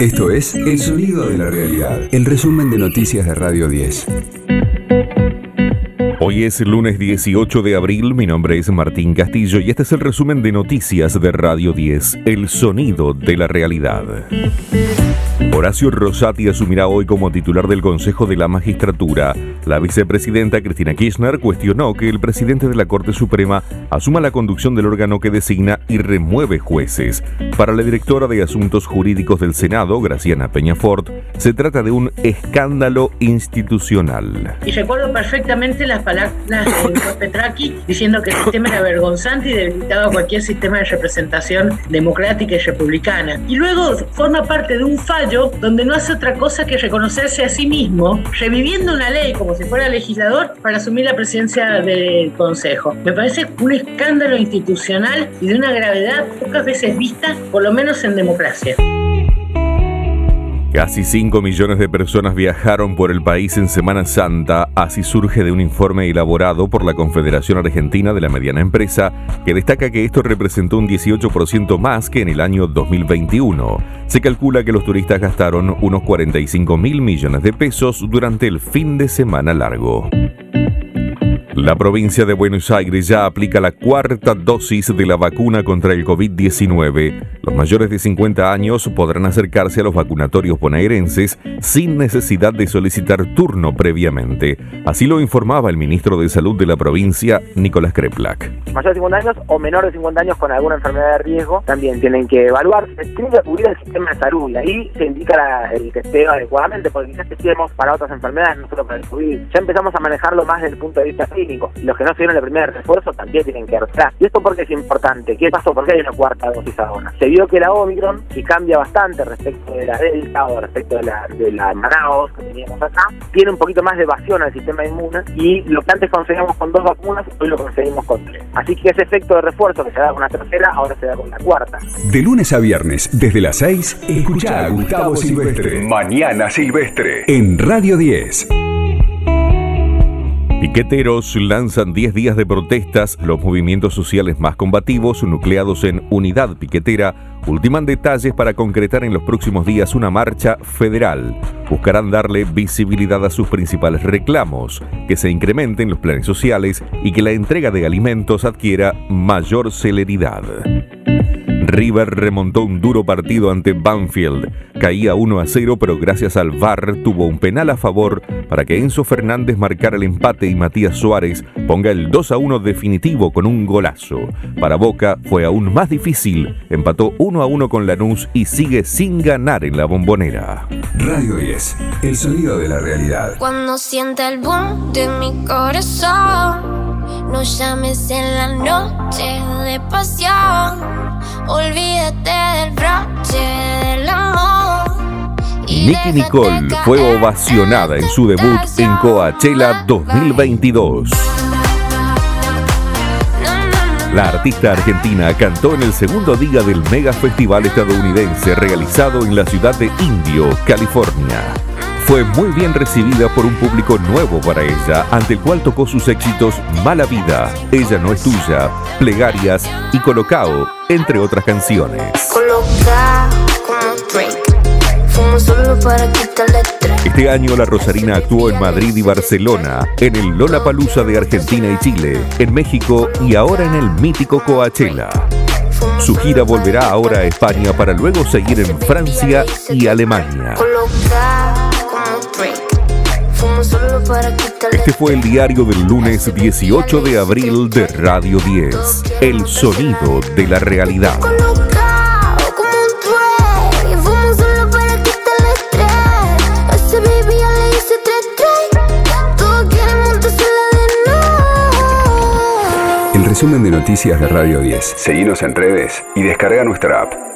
Esto es El Sonido de la Realidad, el resumen de noticias de Radio 10. Hoy es lunes 18 de abril, mi nombre es Martín Castillo y este es el resumen de noticias de Radio 10, El Sonido de la Realidad. Horacio Rosati asumirá hoy como titular del Consejo de la Magistratura. La vicepresidenta Cristina Kirchner cuestionó que el presidente de la Corte Suprema asuma la conducción del órgano que designa y remueve jueces. Para la directora de Asuntos Jurídicos del Senado, Graciana Peñafort, se trata de un escándalo institucional. Y recuerdo perfectamente las palabras de Petraki diciendo que el sistema era vergonzante y debilitaba cualquier sistema de representación democrática y republicana. Y luego forma parte de un donde no hace otra cosa que reconocerse a sí mismo, reviviendo una ley como si fuera legislador para asumir la presidencia del Consejo. Me parece un escándalo institucional y de una gravedad pocas veces vista, por lo menos en democracia. Casi 5 millones de personas viajaron por el país en Semana Santa, así surge de un informe elaborado por la Confederación Argentina de la Mediana Empresa, que destaca que esto representó un 18% más que en el año 2021. Se calcula que los turistas gastaron unos 45 mil millones de pesos durante el fin de semana largo. La provincia de Buenos Aires ya aplica la cuarta dosis de la vacuna contra el COVID-19. Los mayores de 50 años podrán acercarse a los vacunatorios bonaerenses sin necesidad de solicitar turno previamente. Así lo informaba el ministro de Salud de la provincia, Nicolás Kreplak. Mayores de 50 años o menores de 50 años con alguna enfermedad de riesgo también tienen que evaluarse. Tienen que cubrir el sistema de salud y ahí se indica el testeo adecuadamente porque quizás testemos para otras enfermedades, no solo para el COVID. Ya empezamos a manejarlo más desde el punto de vista clínico los que no se dieron el primer refuerzo también tienen que atrás. ¿Y esto porque es importante? ¿Qué pasó? ¿Por qué hay una cuarta dosis ahora? Se vio que la Omicron, que cambia bastante respecto de la Delta o respecto de la, de la Manaus que teníamos acá, tiene un poquito más de evasión al sistema inmune y lo que antes conseguíamos con dos vacunas, hoy lo conseguimos con tres. Así que ese efecto de refuerzo que se da con la tercera, ahora se da con la cuarta. De lunes a viernes, desde las 6, escucha a Gustavo Silvestre. Mañana Silvestre. En Radio 10. Piqueteros lanzan 10 días de protestas. Los movimientos sociales más combativos, nucleados en Unidad Piquetera, ultiman detalles para concretar en los próximos días una marcha federal. Buscarán darle visibilidad a sus principales reclamos, que se incrementen los planes sociales y que la entrega de alimentos adquiera mayor celeridad. River remontó un duro partido ante Banfield. Caía 1 a 0, pero gracias al VAR tuvo un penal a favor para que Enzo Fernández marcara el empate y Matías Suárez ponga el 2 a 1 definitivo con un golazo. Para Boca fue aún más difícil. Empató 1 a 1 con Lanús y sigue sin ganar en la bombonera. Radio 10, el sonido de la realidad. Cuando siente el boom de mi corazón. No llames en la noche de pasión. Olvídate del broche del amor. Nicky Nicole fue ovacionada en su debut en Coachella 2022. La artista argentina cantó en el segundo día del mega festival estadounidense realizado en la ciudad de Indio, California. Fue muy bien recibida por un público nuevo para ella, ante el cual tocó sus éxitos Mala Vida, Ella no es tuya, Plegarias y Colocao, entre otras canciones. Este año la Rosarina actuó en Madrid y Barcelona, en el Lola Palusa de Argentina y Chile, en México y ahora en el mítico Coachella. Su gira volverá ahora a España para luego seguir en Francia y Alemania. Este fue el diario del lunes 18 de abril de Radio 10, El Sonido de la Realidad. El resumen de noticias de Radio 10. Seguimos en redes y descarga nuestra app.